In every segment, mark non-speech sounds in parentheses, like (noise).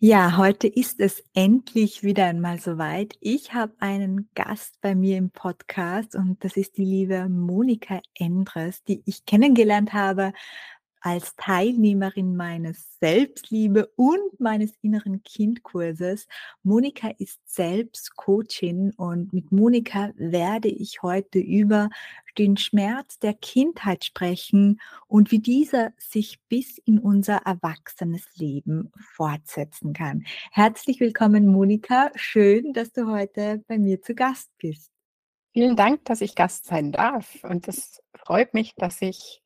Ja, heute ist es endlich wieder einmal soweit. Ich habe einen Gast bei mir im Podcast und das ist die liebe Monika Endres, die ich kennengelernt habe als Teilnehmerin meines Selbstliebe und meines inneren Kindkurses. Monika ist selbst Coachin und mit Monika werde ich heute über den Schmerz der Kindheit sprechen und wie dieser sich bis in unser erwachsenes Leben fortsetzen kann. Herzlich willkommen, Monika. Schön, dass du heute bei mir zu Gast bist. Vielen Dank, dass ich Gast sein darf. Und es freut mich, dass ich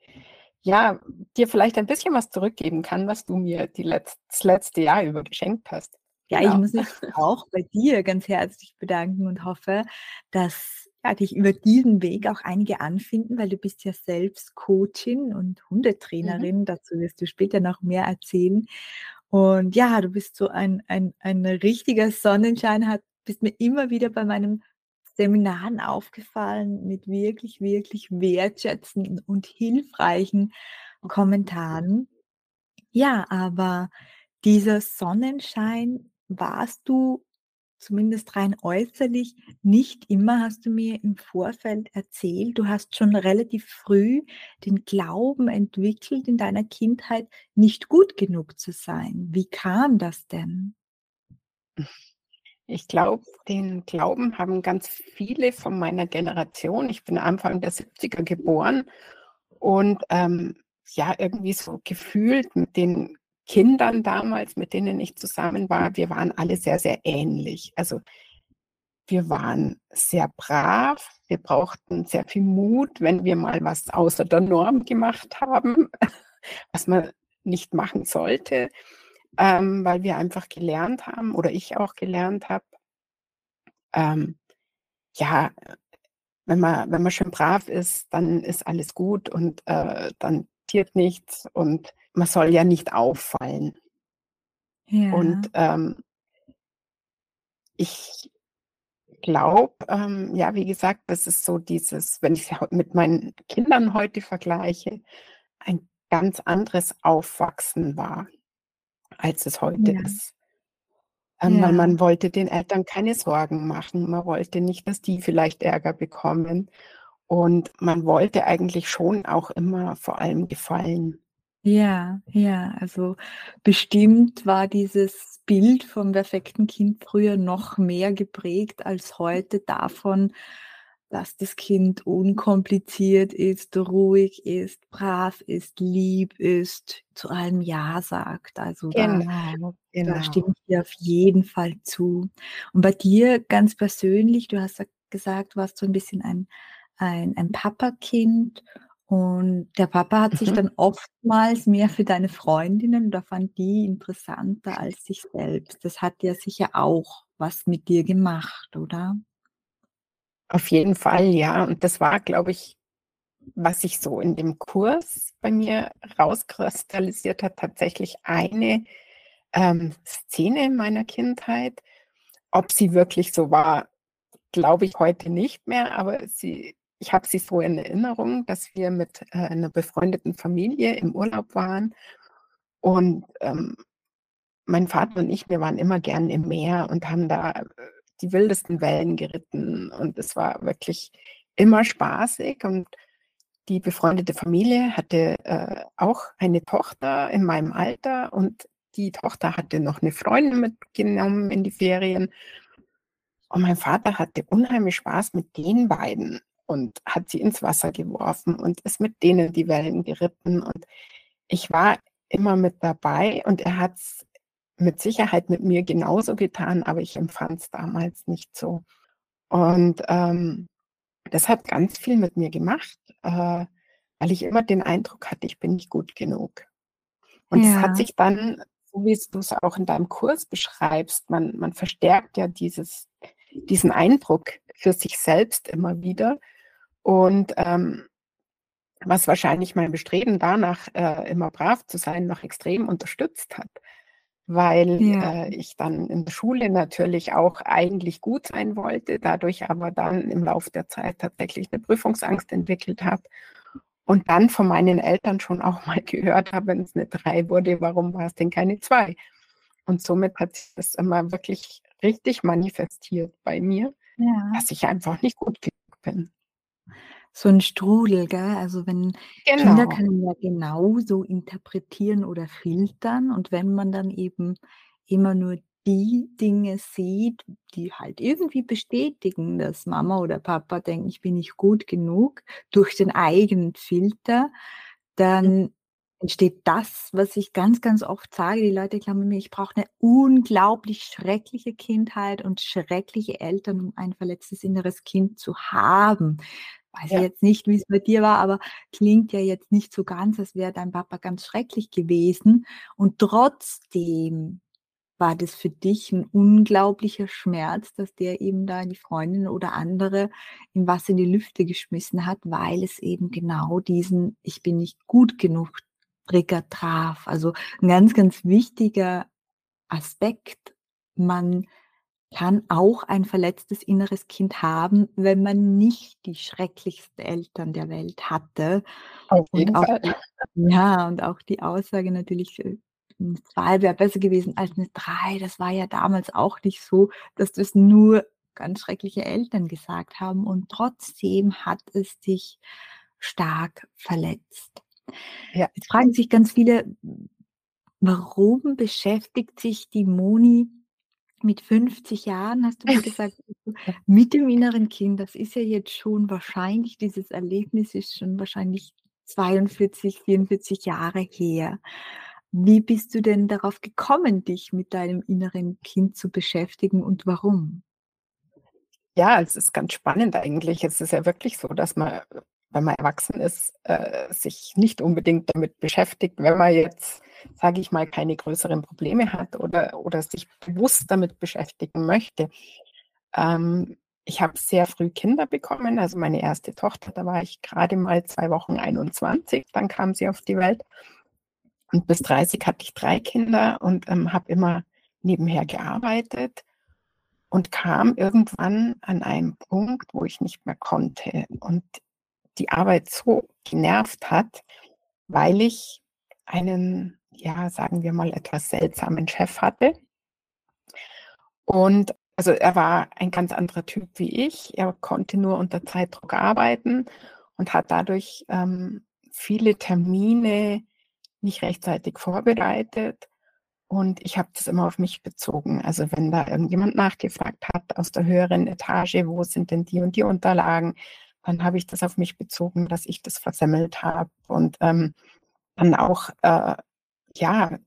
ja, dir vielleicht ein bisschen was zurückgeben kann, was du mir die letzt, das letzte Jahr über geschenkt hast. Ja, genau. ich muss mich (laughs) auch bei dir ganz herzlich bedanken und hoffe, dass ja, dich über diesen Weg auch einige anfinden, weil du bist ja selbst Coachin und mhm. Hundetrainerin. Mhm. Dazu wirst du später noch mehr erzählen. Und ja, du bist so ein, ein, ein richtiger Sonnenschein, hat, bist mir immer wieder bei meinem Seminaren aufgefallen mit wirklich, wirklich wertschätzenden und hilfreichen Kommentaren. Ja, aber dieser Sonnenschein warst du zumindest rein äußerlich nicht immer, hast du mir im Vorfeld erzählt. Du hast schon relativ früh den Glauben entwickelt, in deiner Kindheit nicht gut genug zu sein. Wie kam das denn? Ich glaube, den Glauben haben ganz viele von meiner Generation. Ich bin Anfang der 70er geboren und ähm, ja, irgendwie so gefühlt mit den Kindern damals, mit denen ich zusammen war, wir waren alle sehr, sehr ähnlich. Also wir waren sehr brav, wir brauchten sehr viel Mut, wenn wir mal was außer der Norm gemacht haben, (laughs) was man nicht machen sollte ähm, weil wir einfach gelernt haben oder ich auch gelernt habe, ähm, ja, wenn man, wenn man schön brav ist, dann ist alles gut und äh, dann tiert nichts und man soll ja nicht auffallen. Ja. Und ähm, ich glaube, ähm, ja, wie gesagt, das ist so dieses, wenn ich es mit meinen Kindern heute vergleiche, ein ganz anderes Aufwachsen war als es heute ja. ist. Ähm, ja. Weil man wollte den Eltern keine Sorgen machen. Man wollte nicht, dass die vielleicht Ärger bekommen. Und man wollte eigentlich schon auch immer vor allem gefallen. Ja, ja, also bestimmt war dieses Bild vom perfekten Kind früher noch mehr geprägt als heute davon, dass das Kind unkompliziert ist, ruhig ist, brav ist, lieb ist, zu allem Ja sagt. Also genau, da, genau. da stimme ich dir auf jeden Fall zu. Und bei dir ganz persönlich, du hast gesagt, du warst so ein bisschen ein, ein, ein Papakind und der Papa hat sich mhm. dann oftmals mehr für deine Freundinnen oder fand die interessanter als sich selbst. Das hat ja sicher auch was mit dir gemacht, oder? Auf jeden Fall, ja. Und das war, glaube ich, was sich so in dem Kurs bei mir rauskristallisiert hat, tatsächlich eine ähm, Szene in meiner Kindheit. Ob sie wirklich so war, glaube ich heute nicht mehr, aber sie, ich habe sie so in Erinnerung, dass wir mit äh, einer befreundeten Familie im Urlaub waren und ähm, mein Vater und ich, wir waren immer gern im Meer und haben da äh, die wildesten Wellen geritten und es war wirklich immer spaßig und die befreundete Familie hatte äh, auch eine Tochter in meinem Alter und die Tochter hatte noch eine Freundin mitgenommen in die Ferien. Und mein Vater hatte unheimlich Spaß mit den beiden und hat sie ins Wasser geworfen und ist mit denen die Wellen geritten. Und ich war immer mit dabei und er hat es mit Sicherheit mit mir genauso getan, aber ich empfand es damals nicht so. Und ähm, das hat ganz viel mit mir gemacht, äh, weil ich immer den Eindruck hatte, ich bin nicht gut genug. Und es ja. hat sich dann so wie du es auch in deinem Kurs beschreibst, man, man verstärkt ja dieses, diesen Eindruck für sich selbst immer wieder. Und ähm, was wahrscheinlich mein Bestreben danach, äh, immer brav zu sein, noch extrem unterstützt hat weil Ja. äh, ich dann in der Schule natürlich auch eigentlich gut sein wollte, dadurch aber dann im Laufe der Zeit tatsächlich eine Prüfungsangst entwickelt habe und dann von meinen Eltern schon auch mal (laughs) gehört habe, wenn es eine 3 wurde, warum war es denn keine 2? Und somit hat sich das immer wirklich richtig manifestiert bei mir, Ja. dass ich einfach nicht gut genug bin. So 'n Strudel, gell? Also, wenn Kinder Genau. können ja genauso interpretieren oder filtern und wenn man dann eben immer nur die Dinge sieht, die halt irgendwie bestätigen, dass Mama oder Papa denken, ich bin nicht gut genug durch den eigenen Filter, Mhm. dann entsteht das, was ich ganz, ganz oft sage. Die Leute glauben mir, ich brauche 'ne unglaublich schreckliche Kindheit und schreckliche Eltern, um ein verletztes inneres Kind zu haben. Weiß ich Ja. jetzt nicht, wie's bei dir war, aber klingt ja jetzt nicht so ganz, als wäre dein Papa ganz schrecklich gewesen. Und trotzdem war das für dich 'n unglaublicher Schmerz, dass der eben da die Freundin oder andere ihm was in die Lüfte geschmissen hat, weil es eben genau diesen „Ich bin nicht gut genug“ Trigger traf. Also, 'n ganz, ganz wichtiger Aspekt. Man kann auch ein verletztes inneres Kind haben, wenn man nicht die schrecklichsten Eltern der Welt hatte. Auf Und jeden auch Fall. die ja, und auch die Aussage natürlich, äh, 2 wäre besser gewesen als 'ne 3. Das war ja damals auch nicht so, dass das nur ganz schreckliche Eltern gesagt haben und trotzdem hat es dich stark verletzt. Ja. Jetzt fragen sich ganz viele: „Warum beschäftigt sich die Moni mit 50 Jahren“, hast du mir (laughs) gesagt, „mit dem inneren Kind?“ Das ist ja jetzt schon wahrscheinlich dieses Erlebnis ist schon wahrscheinlich 42, 44 Jahre her. Wie bist du denn darauf gekommen, dich mit deinem inneren Kind zu beschäftigen und warum? Ja, es ist ganz spannend eigentlich. Es ist ja wirklich so, dass man, wenn man erwachsen ist, äh, sich nicht unbedingt damit beschäftigt, wenn man jetzt, sage ich mal, keine größeren Probleme hat oder oder sich bewusst damit beschäftigen möchte. Ähm, ich habe sehr früh Kinder bekommen, also meine 1. Tochter, da war ich grade mal 2 Wochen 21, dann kam sie auf die Welt. Und bis 30 hatte ich 3 Kinder und, ähm, habe immer nebenher gearbeitet und kam irgendwann an einen Punkt, wo ich nicht mehr konnte und die Arbeit so genervt hat, weil ich einen, ja, sagen wir mal, etwas seltsamen Chef hatte. Und also, er war ein ganz anderer Typ wie ich. Er konnte nur unter Zeitdruck arbeiten und hat dadurch, ähm, viele Termine nicht rechtzeitig vorbereitet und ich habe das immer auf mich bezogen. Also, wenn da irgendjemand nachgefragt hat aus der höheren Etage: „Wo sind denn die und die Unterlagen?“, dann habe ich das auf mich bezogen, dass ich das versemmelt habe und, ähm, dann auch, äh, ja,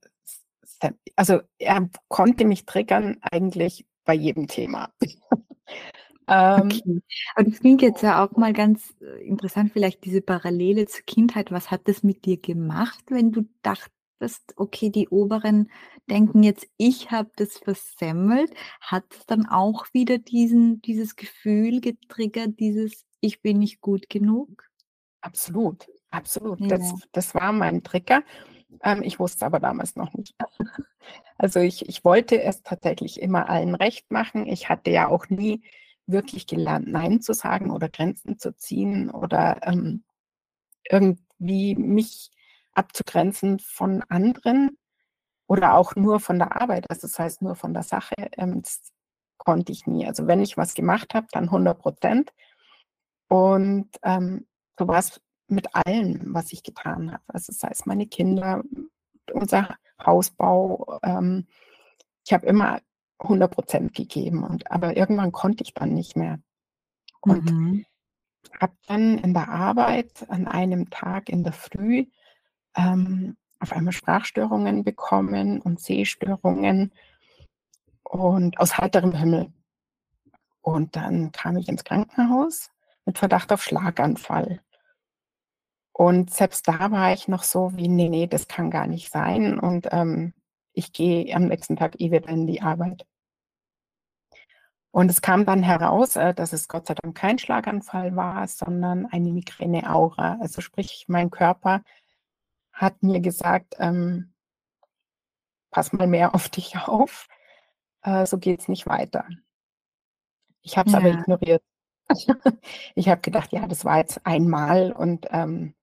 also, er konnte mich triggern eigentlich bei jedem Thema. (laughs) Ähm Okay. Aber das klingt jetzt ja auch mal ganz, äh, interessant, vielleicht diese Parallele zur Kindheit. Was hat das mit dir gemacht, wenn du dachtest: „Okay, die Oberen denken jetzt, ich habe das versemmelt.“ Hat's dann auch wieder diesen dieses Gefühl getriggert, dieses: „Ich bin nicht gut genug“? Absolut, absolut. Das Ja. das war mein Trigger. Ähm, ich wusste aber damals noch nicht. (laughs) Also, ich ich wollte es tatsächlich immer allen recht machen. Ich hatte ja auch nie wirklich gelernt, nein zu sagen oder Grenzen zu ziehen oder, ähm, irgendwie mich abzugrenzen von anderen oder auch nur von der Arbeit. Also, das heißt, nur von der Sache, ähm, das konnte ich nie. Also, wenn ich was gemacht habe, dann 100 % und, ähm, so war's mit allem, was ich getan habe. Also, sei es meine Kinder, unser Hausbau, ähm, ich habe immer 100 % gegeben und aber irgendwann konnte ich dann nicht mehr. Und Mhm. habe dann in der Arbeit an einem Tag in der Früh, ähm, auf einmal Sprachstörungen bekommen und Sehstörungen und aus heiterem Himmel. Und dann kam ich ins Krankenhaus mit Verdacht auf Schlaganfall. Und selbst da war ich noch so wie: „Ne, ne, das kann gar nicht sein.“ Und, ähm, ich gehe am nächsten Tag eh wieder in die Arbeit. Und es kam dann heraus, äh, dass es Gott sei Dank kein Schlaganfall war, sondern eine Migräne-Aura. Also sprich, mein Körper hat mir gesagt, ähm, pass mal mehr auf dich auf, äh, so geht es nicht weiter. Ich habe es ja. aber ignoriert. (laughs) ich habe gedacht, ja, das war jetzt einmal und ähm,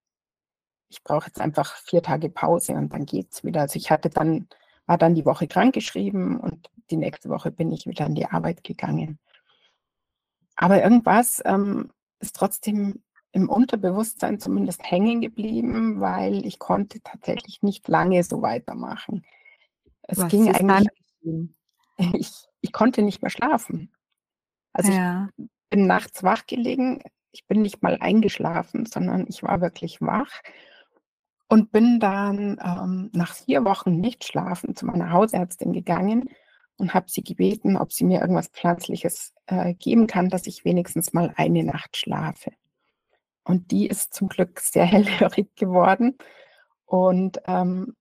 ich brauche jetzt einfach vier Tage Pause und dann geht es wieder. Also ich hatte dann, war dann die Woche krankgeschrieben und die nächste Woche bin ich wieder an die Arbeit gegangen. Aber irgendwas ähm, ist trotzdem im Unterbewusstsein zumindest hängen geblieben, weil ich konnte tatsächlich nicht lange so weitermachen. Es Was ging eigentlich. (laughs) Ich, ich konnte nicht mehr schlafen. Also ja. ich bin nachts wach gelegen. Ich bin nicht mal eingeschlafen, sondern ich war wirklich wach und bin dann ähm, nach vier Wochen nicht schlafen zu meiner Hausärztin gegangen und habe sie gebeten, ob sie mir irgendwas Pflanzliches äh, geben kann, dass ich wenigstens mal eine Nacht schlafe. Und die ist zum Glück sehr (laughs) hellhörig geworden und ähm,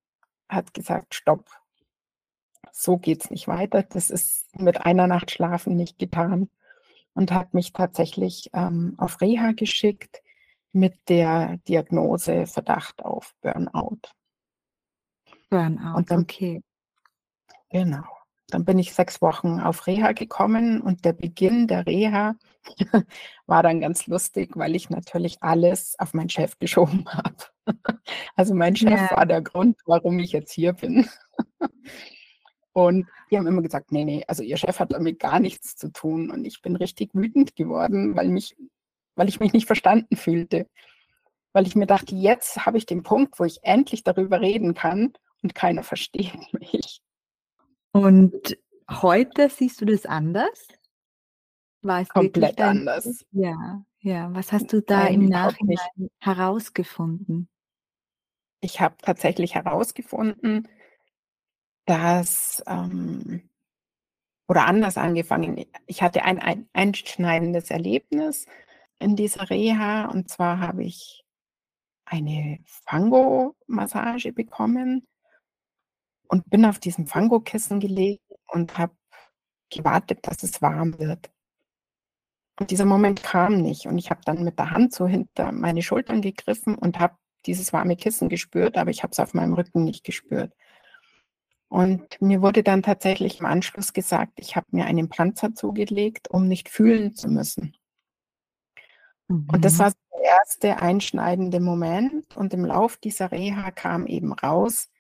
hat gesagt, stopp, so geht es nicht weiter. Das ist mit einer Nacht Schlafen nicht getan. Und hat mich tatsächlich ähm, auf Reha geschickt mit der Diagnose Verdacht auf Burnout. Burnout, dann, okay. Genau. Dann bin ich sechs Wochen auf Reha gekommen und der Beginn der Reha (laughs) war dann ganz lustig, weil ich natürlich alles auf meinen Chef geschoben habe. (laughs) Also mein Chef ja. war der Grund, warum ich jetzt hier bin. Und die haben immer gesagt, nee, nee, also ihr Chef hat damit gar nichts zu tun. Und ich bin richtig wütend geworden, weil, mich, weil ich mich nicht verstanden fühlte. Weil ich mir dachte, jetzt habe ich den Punkt, wo ich endlich darüber reden kann und keiner versteht (laughs) mich. Und heute siehst du das anders? War es Komplett dein, anders. Ja, ja. Was hast du da Nein, im Nachhinein herausgefunden? Ich habe tatsächlich herausgefunden, dass, ähm, oder anders angefangen, ich hatte ein, ein einschneidendes Erlebnis in dieser Reha und zwar habe ich eine Fango-Massage bekommen und bin auf diesem Fangokissen gelegt und habe gewartet, dass es warm wird. Und dieser Moment kam nicht. Und ich habe dann mit der Hand so hinter meine Schultern gegriffen und habe dieses warme Kissen gespürt, aber ich habe es auf meinem Rücken nicht gespürt. Und mir wurde dann tatsächlich im Anschluss gesagt, ich habe mir einen Panzer zugelegt, um nicht fühlen zu müssen. Mhm. Und das mhm. war der erste einschneidende Moment. Und im Lauf dieser Reha kam eben raus,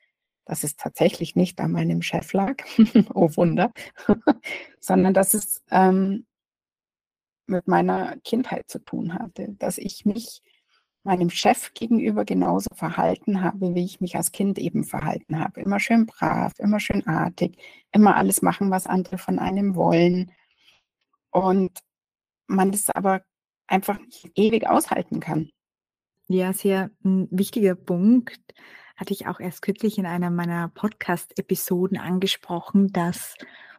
dass es tatsächlich nicht an meinem Chef lag, (laughs) oh Wunder, (laughs) sondern dass es ähm, mit meiner Kindheit zu tun hatte, dass ich mich meinem Chef gegenüber genauso verhalten habe, wie ich mich als Kind eben verhalten habe. Immer schön brav, immer schön artig, immer alles machen, was andere von einem wollen. Und man das aber einfach nicht ewig aushalten kann. Ja, sehr ein wichtiger Punkt hatte ich auch erst kürzlich in einer meiner Podcast-Episoden angesprochen, dass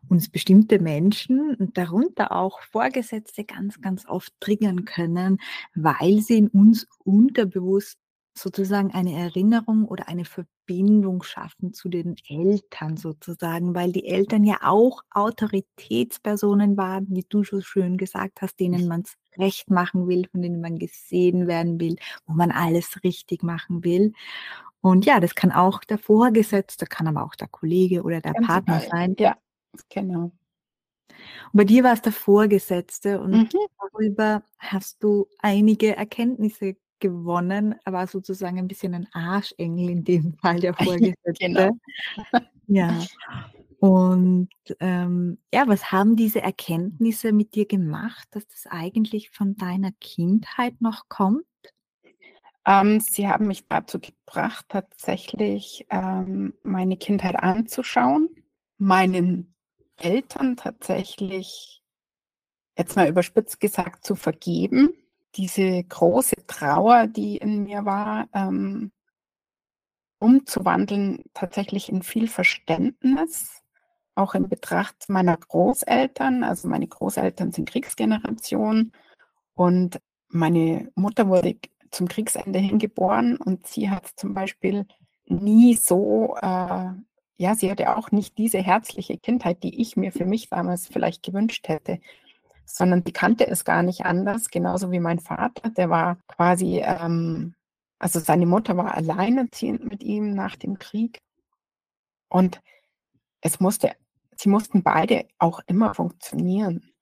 uns bestimmte Menschen und darunter auch Vorgesetzte ganz, ganz oft triggern können, weil sie in uns unterbewusst sozusagen eine Erinnerung oder eine Verbindung schaffen zu den Eltern sozusagen, weil die Eltern ja auch Autoritätspersonen waren, wie du so schön gesagt hast, denen man es recht machen will, von denen man gesehen werden will, wo man alles richtig machen will. Und ja, das kann auch der Vorgesetzte, kann aber auch der Kollege oder der Ganz Partner geil. sein. Ja, genau. Und bei dir war es der Vorgesetzte und mhm. darüber hast du einige Erkenntnisse gewonnen. Er war sozusagen ein bisschen ein Arschengel in dem (laughs) Fall, der (laughs) Vorgesetzte. genau. Ja. Und ähm, ja, was haben diese Erkenntnisse mit dir gemacht, dass das eigentlich von deiner Kindheit noch kommt? Ähm, sie haben mich dazu gebracht, tatsächlich ähm, meine Kindheit anzuschauen, meinen Eltern tatsächlich, jetzt mal überspitzt gesagt, zu vergeben. Diese große Trauer, die in mir war, ähm, umzuwandeln tatsächlich in viel Verständnis, auch in Betracht meiner Großeltern. Also meine Großeltern sind Kriegsgeneration und meine Mutter wurde zum Kriegsende hin geboren und sie hat zum Beispiel nie so äh, ja, sie hatte auch nicht diese herzliche Kindheit, die ich mir für mich damals vielleicht gewünscht hätte, sondern die kannte es gar nicht anders, genauso wie mein Vater, der war quasi, ähm, also seine Mutter war alleinerziehend mit ihm nach dem Krieg und es musste, sie mussten beide auch immer funktionieren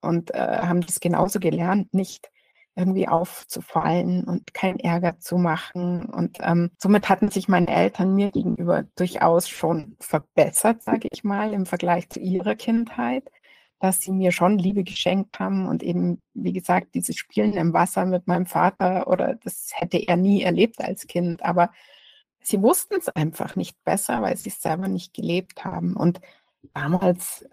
und äh, haben das genauso gelernt, nicht irgendwie aufzufallen und keinen Ärger zu machen. Und ähm, somit hatten sich meine Eltern mir gegenüber durchaus schon verbessert, sage ich mal, im Vergleich zu ihrer Kindheit, dass sie mir schon Liebe geschenkt haben und eben, wie gesagt, dieses Spielen im Wasser mit meinem Vater oder das hätte er nie erlebt als Kind, aber sie wussten es einfach nicht besser, weil sie es selber nicht gelebt haben. Und damals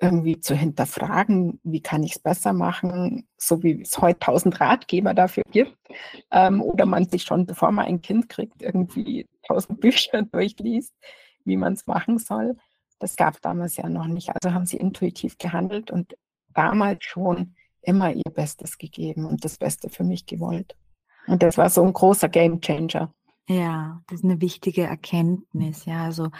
irgendwie zu hinterfragen, wie kann ich es besser machen, so wie es heute tausend Ratgeber dafür gibt, ähm, oder man sich schon, bevor man ein Kind kriegt, irgendwie tausend (laughs) Bücher durchliest, wie man es machen soll. Das gab es damals ja noch nicht. Also haben sie intuitiv gehandelt und damals schon immer ihr Bestes gegeben und das Beste für mich gewollt. Und das war so ein großer Game Changer. Ja, das ist eine wichtige Erkenntnis. Ja, also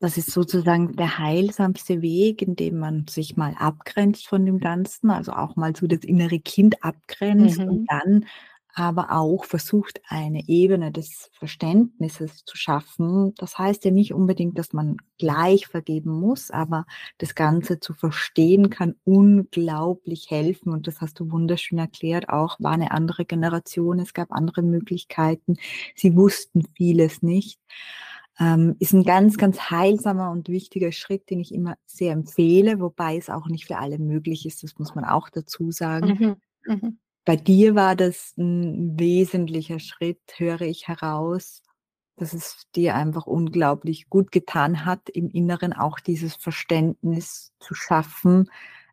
das ist sozusagen der heilsamste Weg, indem man sich mal abgrenzt von dem Ganzen, also auch mal so das innere Kind abgrenzt Mhm. und dann aber auch versucht, eine Ebene des Verständnisses zu schaffen. Das heißt ja nicht unbedingt, dass man gleich vergeben muss, aber das Ganze zu verstehen kann unglaublich helfen. Und das hast du wunderschön erklärt. Auch war eine andere Generation, es gab andere Möglichkeiten. Sie wussten vieles nicht ähm, ist ein ganz, ganz heilsamer und wichtiger Schritt, den ich immer sehr empfehle, wobei es auch nicht für alle möglich ist, das muss man auch dazu sagen. Mhm. Mhm. Bei dir war das ein wesentlicher Schritt, höre ich heraus, dass es dir einfach unglaublich gut getan hat, im Inneren auch dieses Verständnis zu schaffen.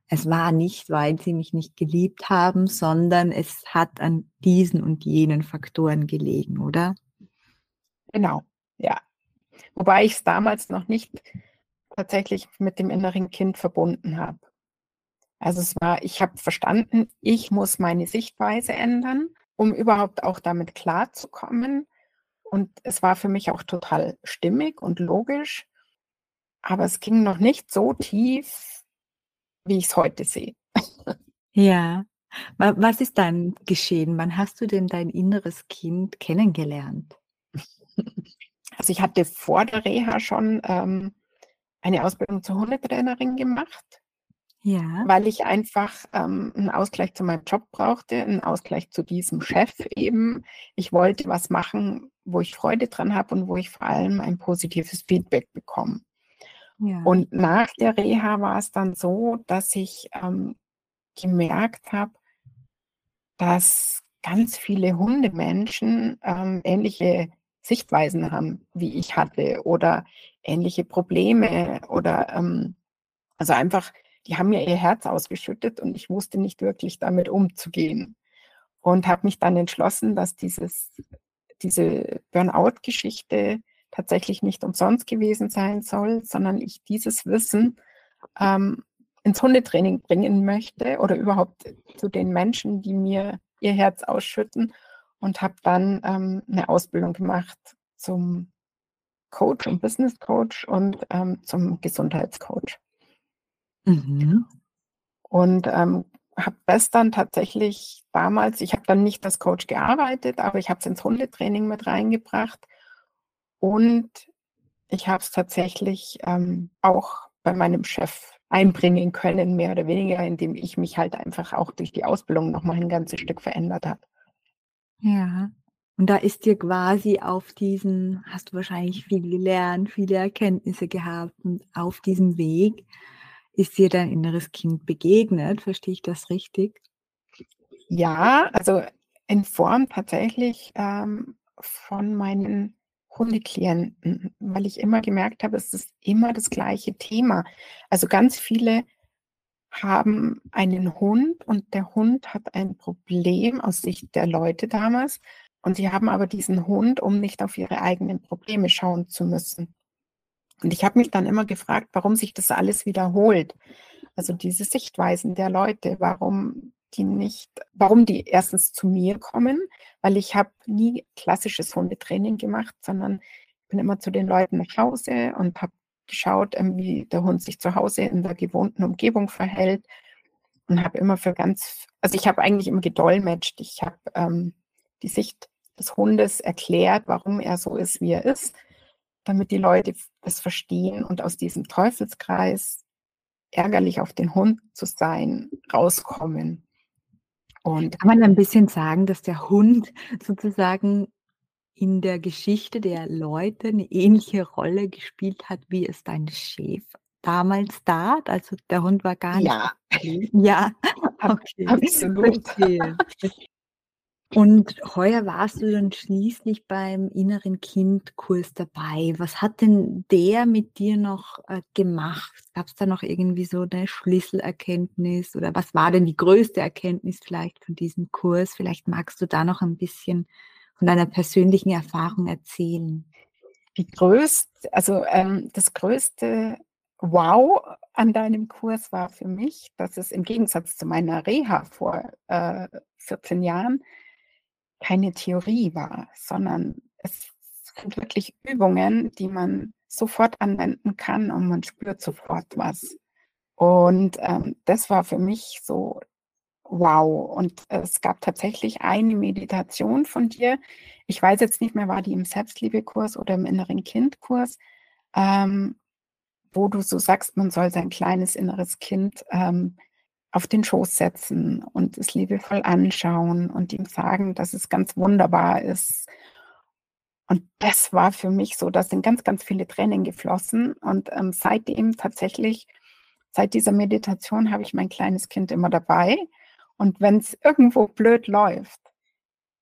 Es war nicht, weil sie mich nicht geliebt haben, sondern es hat an diesen und jenen Faktoren gelegen, oder? Genau, ja. Wobei ich es damals noch nicht tatsächlich mit dem inneren Kind verbunden habe. Also es war, ich habe verstanden, ich muss meine Sichtweise ändern, um überhaupt auch damit klarzukommen. Und es war für mich auch total stimmig und logisch. Aber es ging noch nicht so tief, wie ich es heute sehe. Ja. Was ist dann geschehen? Wann hast du denn dein inneres Kind kennengelernt? (laughs) Also ich hatte vor der Reha schon ähm, eine Ausbildung zur Hundetrainerin gemacht, Ja. weil ich einfach ähm, einen Ausgleich zu meinem Job brauchte, einen Ausgleich zu diesem Chef eben. Ich wollte was machen, wo ich Freude dran habe und wo ich vor allem ein positives Feedback bekomme. Ja. Und nach der Reha war es dann so, dass ich ähm, gemerkt habe, dass ganz viele Hundemenschen ähm, ähnliche Sichtweisen haben, wie ich hatte, oder ähnliche Probleme oder ähm, also einfach, die haben mir ihr Herz ausgeschüttet und ich wusste nicht wirklich damit umzugehen. Und habe mich dann entschlossen, dass dieses, diese Burnout-Geschichte tatsächlich nicht umsonst gewesen sein soll, sondern ich dieses Wissen ähm, ins Hundetraining bringen möchte oder überhaupt zu den Menschen, die mir ihr Herz ausschütten und habe dann ähm, eine Ausbildung gemacht zum Coach und Business Coach und ähm, zum Gesundheitscoach. Mhm. Und ähm, habe das dann tatsächlich damals, ich habe dann nicht als Coach gearbeitet, aber ich habe es ins Hundetraining mit reingebracht und ich habe es tatsächlich ähm, auch bei meinem Chef einbringen können, mehr oder weniger, indem ich mich halt einfach auch durch die Ausbildung nochmal ein ganzes Stück verändert habe. Ja. Und da ist dir quasi auf diesen, hast du wahrscheinlich viel gelernt, viele Erkenntnisse gehabt und auf diesem Weg ist dir dein inneres Kind begegnet. Verstehe ich das richtig? Ja, also in Form tatsächlich ähm, von meinen Hundeklienten, weil ich immer gemerkt habe, es ist immer das gleiche Thema. Also ganz viele haben einen Hund und der Hund hat ein Problem aus Sicht der Leute damals und sie haben aber diesen Hund, um nicht auf ihre eigenen Probleme schauen zu müssen. Und ich habe mich dann immer gefragt, warum sich das alles wiederholt. Also diese Sichtweisen der Leute, warum die nicht, warum die erstens zu mir kommen, weil ich habe nie klassisches Hundetraining gemacht, sondern bin immer zu den Leuten nach Hause und habe geschaut, ähm, wie der Hund sich zu Hause in der gewohnten Umgebung verhält und habe immer für ganz, also ich habe eigentlich immer gedolmetscht. Ich habe ähm, die Sicht des Hundes erklärt, warum er so ist, wie er ist, damit die Leute das verstehen und aus diesem Teufelskreis ärgerlich auf den Hund zu sein, rauskommen. Und kann man ein bisschen sagen, dass der Hund sozusagen in der Geschichte der Leute eine ähnliche Rolle gespielt hat, wie es dein Chef damals da? Also der Hund war gar nicht. Ja. Ja, (laughs) okay. Absolut. Verstehe. Und heuer warst du dann schließlich beim inneren Kindkurs dabei. Was hat denn der mit dir noch äh, gemacht? Gab es da noch irgendwie so eine Schlüsselerkenntnis oder was war denn die größte Erkenntnis vielleicht von diesem Kurs? Vielleicht magst du da noch ein bisschen von deiner persönlichen Erfahrung erzählen. Die größte, also ähm, das größte Wow an deinem Kurs war für mich, dass es im Gegensatz zu meiner Reha vor äh, 14 Jahren keine Theorie war, sondern es sind wirklich Übungen, die man sofort anwenden kann und man spürt sofort was. Und ähm, das war für mich so, wow. Und es gab tatsächlich eine Meditation von dir. Ich weiß jetzt nicht mehr, war die im Selbstliebekurs oder im inneren Kindkurs, ähm, wo du so sagst, man soll sein kleines inneres Kind ähm, auf den Schoß setzen und es liebevoll anschauen und ihm sagen, dass es ganz wunderbar ist. Und das war für mich so, da sind ganz, ganz viele Tränen geflossen. Und ähm, seitdem tatsächlich, seit dieser Meditation habe ich mein kleines Kind immer dabei. Und wenn es irgendwo blöd läuft,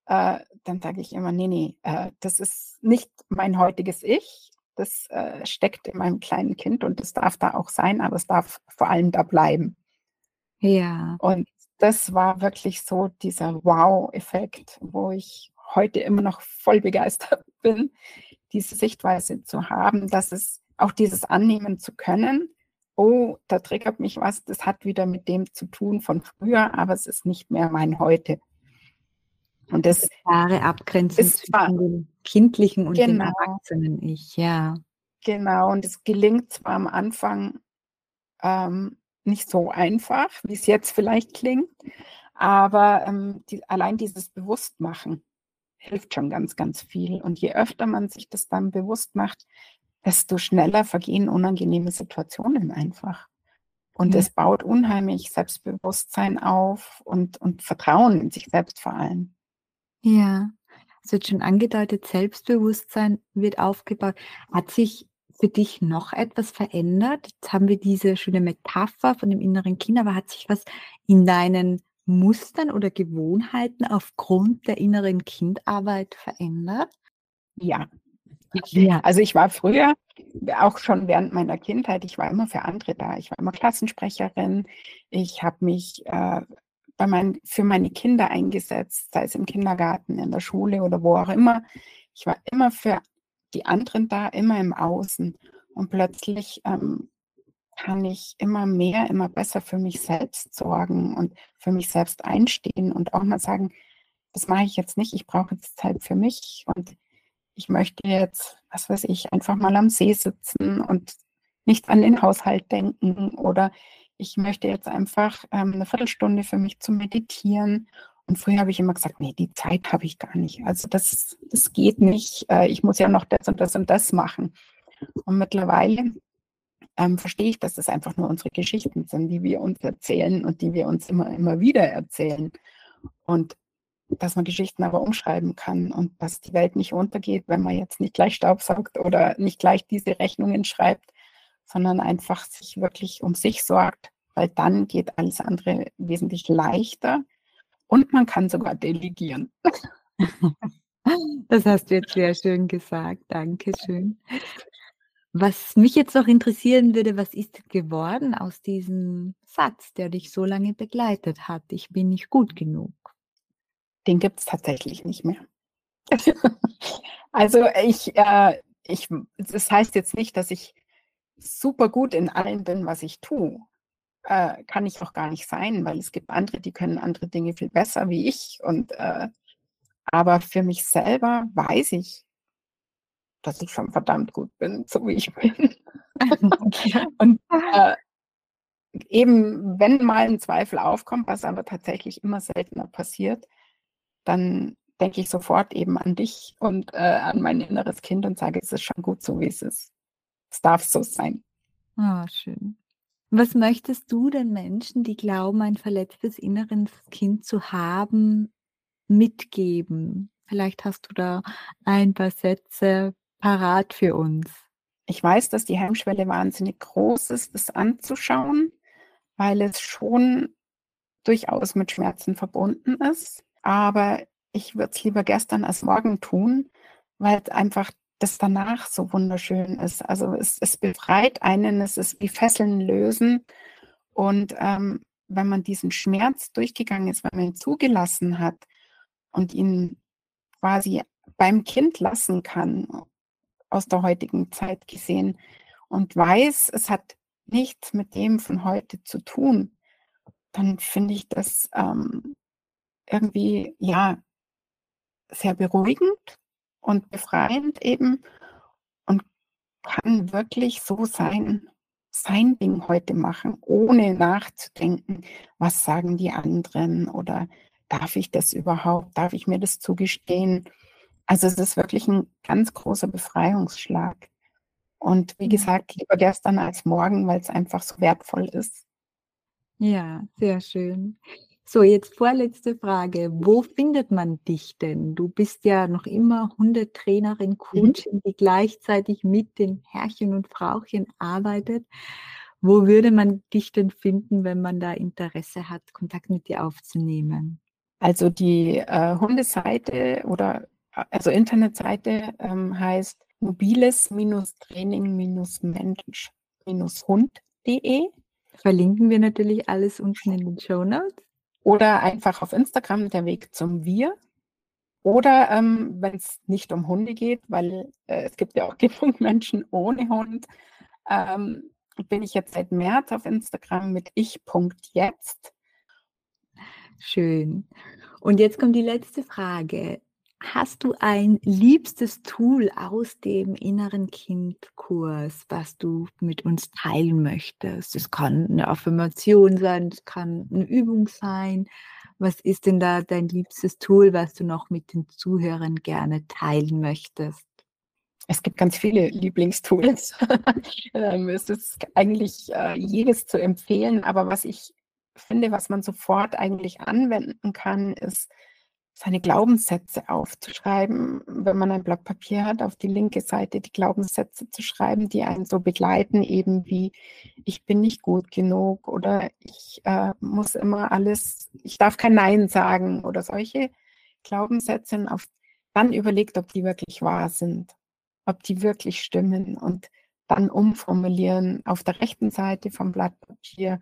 äh, dann sage ich immer, nee, nee, äh, das ist nicht mein heutiges Ich. Das äh, steckt in meinem kleinen Kind und das darf da auch sein, aber es darf vor allem da bleiben. Ja. Und das war wirklich so dieser Wow-Effekt, wo ich heute immer noch voll begeistert (laughs) bin, diese Sichtweise zu haben, dass es auch dieses annehmen zu können. Oh, da triggert mich was, das hat wieder mit dem zu tun von früher, aber es ist nicht mehr mein Heute. Und das klare Abgrenzen zwischen dem kindlichen und genau, dem erwachsenen Ich, ja. Genau, und es gelingt zwar am Anfang ähm, nicht so einfach, wie es jetzt vielleicht klingt, aber ähm, die, allein dieses Bewusstmachen hilft schon ganz, ganz viel. Und je öfter man sich das dann bewusst macht, desto schneller vergehen unangenehme Situationen einfach. Und ja. es baut unheimlich Selbstbewusstsein auf und, und Vertrauen in sich selbst vor allem. Ja, es wird schon angedeutet, Selbstbewusstsein wird aufgebaut. Hat sich für dich noch etwas verändert? Jetzt haben wir diese schöne Metapher von dem inneren Kind, aber hat sich was in deinen Mustern oder Gewohnheiten aufgrund der inneren Kindarbeit verändert? Ja. Ja. Also ich war früher, auch schon während meiner Kindheit, ich war immer für andere da. Ich war immer Klassensprecherin. Ich habe mich äh, bei mein, für meine Kinder eingesetzt, sei es im Kindergarten, in der Schule oder wo auch immer. Ich war immer für die anderen da, immer im Außen. Und plötzlich ähm, kann ich immer mehr, immer besser für mich selbst sorgen und für mich selbst einstehen und auch mal sagen, das mache ich jetzt nicht, ich brauche jetzt Zeit für mich und ich möchte jetzt, was weiß ich, einfach mal am See sitzen und nicht an den Haushalt denken oder ich möchte jetzt einfach ähm, eine Viertelstunde für mich zu meditieren und früher habe ich immer gesagt, nee, die Zeit habe ich gar nicht. Also das, das geht nicht. Äh, ich muss ja noch das und das und das machen. Und mittlerweile ähm, verstehe ich, dass das einfach nur unsere Geschichten sind, die wir uns erzählen und die wir uns immer, immer wieder erzählen. Und dass man Geschichten aber umschreiben kann und dass die Welt nicht untergeht, wenn man jetzt nicht gleich Staubsaugt oder nicht gleich diese Rechnungen schreibt, sondern einfach sich wirklich um sich sorgt, weil dann geht alles andere wesentlich leichter und man kann sogar delegieren. (laughs) Das hast du jetzt sehr schön gesagt. Dankeschön. Was mich jetzt noch interessieren würde, was ist geworden aus diesem Satz, der dich so lange begleitet hat? Ich bin nicht gut genug. Den gibt es tatsächlich nicht mehr. (laughs) also ich, äh, ich, das heißt jetzt nicht, dass ich super gut in allem bin, was ich tue äh, kann ich auch gar nicht sein, weil es gibt andere, die können andere Dinge viel besser wie ich. Und äh, aber für mich selber weiß ich, dass ich schon verdammt gut bin, so wie ich bin. (laughs) und äh, eben, wenn mal ein Zweifel aufkommt, was aber tatsächlich immer seltener passiert, dann denke ich sofort eben an dich und äh, an mein inneres Kind und sage, es ist schon gut so, wie es ist. Es darf so sein. Ah, schön. Was möchtest du den Menschen, die glauben, ein verletztes inneres Kind zu haben, mitgeben? Vielleicht hast du da ein paar Sätze parat für uns. Ich weiß, dass die Hemmschwelle wahnsinnig groß ist, das anzuschauen, weil es schon durchaus mit Schmerzen verbunden ist. Aber ich würde es lieber gestern als morgen tun, weil einfach das danach so wunderschön ist. Also es, es befreit einen, es ist wie Fesseln lösen. Und ähm, wenn man diesen Schmerz durchgegangen ist, wenn man ihn zugelassen hat und ihn quasi beim Kind lassen kann, aus der heutigen Zeit gesehen, und weiß, es hat nichts mit dem von heute zu tun, dann finde ich das ähm, irgendwie, ja, sehr beruhigend und befreiend eben und kann wirklich so sein, sein Ding heute machen, ohne nachzudenken, was sagen die anderen oder darf ich das überhaupt, darf ich mir das zugestehen. Also es ist wirklich ein ganz großer Befreiungsschlag. Und wie gesagt, lieber gestern als morgen, weil es einfach so wertvoll ist. Ja, sehr schön. So, jetzt vorletzte Frage. Wo findet man dich denn? Du bist ja noch immer Hundetrainerin, mhm. Coachin, die gleichzeitig mit den Herrchen und Frauchen arbeitet. Wo würde man dich denn finden, wenn man da Interesse hat, Kontakt mit dir aufzunehmen? Also die äh, Hundeseite oder also Internetseite ähm, heißt mobiles-training-mensch-hund.de. Verlinken wir natürlich alles unten in den Show Notes. Oder einfach auf Instagram der Weg zum Wir. Oder ähm, wenn es nicht um Hunde geht, weil äh, es gibt ja auch (laughs) genug Menschen ohne Hund, ähm, bin ich jetzt seit März auf Instagram mit ich.jetzt. Schön. Und jetzt kommt die letzte Frage. Hast du ein liebstes Tool aus dem inneren Kindkurs, was du mit uns teilen möchtest? Es kann eine Affirmation sein, es kann eine Übung sein. Was ist denn da dein liebstes Tool, was du noch mit den Zuhörern gerne teilen möchtest? Es gibt ganz viele Lieblingstools. (laughs) Ähm, es ist eigentlich äh, jedes zu empfehlen, aber was ich finde, was man sofort eigentlich anwenden kann, ist seine Glaubenssätze aufzuschreiben, wenn man ein Blatt Papier hat, auf die linke Seite die Glaubenssätze zu schreiben, die einen so begleiten, eben wie ich bin nicht gut genug oder ich äh, muss immer alles, ich darf kein Nein sagen oder solche Glaubenssätze, auf, dann überlegt, ob die wirklich wahr sind, ob die wirklich stimmen und dann umformulieren. Auf der rechten Seite vom Blatt Papier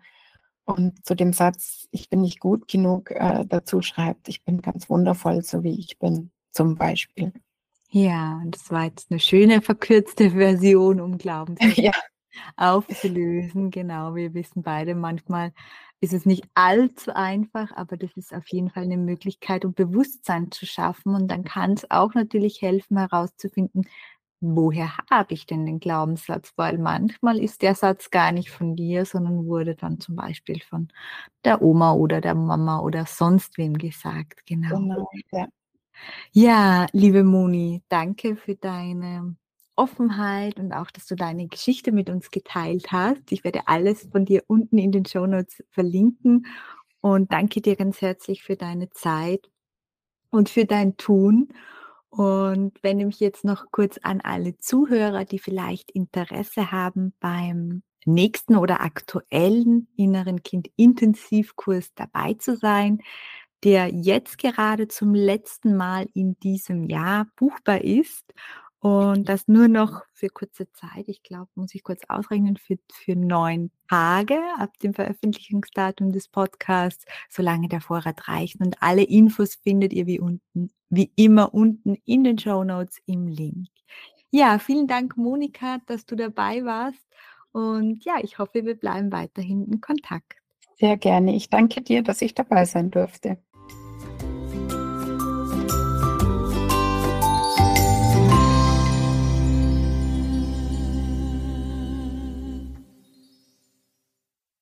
und zu dem Satz, ich bin nicht gut genug, äh, dazu schreibt, ich bin ganz wundervoll, so wie ich bin, zum Beispiel. Ja, das war jetzt eine schöne verkürzte Version, um Glauben (laughs) ja. aufzulösen. Genau, wir wissen beide, manchmal ist es nicht allzu einfach, aber das ist auf jeden Fall eine Möglichkeit, um Bewusstsein zu schaffen. Und dann kann es auch natürlich helfen, herauszufinden, woher habe ich denn den Glaubenssatz? Weil manchmal ist der Satz gar nicht von dir, sondern wurde dann zum Beispiel von der Oma oder der Mama oder sonst wem gesagt. Genau. genau ja. ja, liebe Moni, danke für deine Offenheit und auch, dass du deine Geschichte mit uns geteilt hast. Ich werde alles von dir unten in den Show Notes verlinken und danke dir ganz herzlich für deine Zeit und für dein Tun. Und wenn ich jetzt noch kurz an alle Zuhörer, die vielleicht Interesse haben beim nächsten oder aktuellen inneren Kind Intensivkurs dabei zu sein, der jetzt gerade zum letzten Mal in diesem Jahr buchbar ist und das nur noch für kurze Zeit, ich glaube, muss ich kurz ausrechnen, für, für neun Tage ab dem Veröffentlichungsdatum des Podcasts, solange der Vorrat reicht. Und alle Infos findet ihr wie unten, wie immer unten in den Show Notes im Link. Ja, vielen Dank, Monika, dass du dabei warst. Und ja, ich hoffe, wir bleiben weiterhin in Kontakt. Sehr gerne. Ich danke dir, dass ich dabei sein durfte.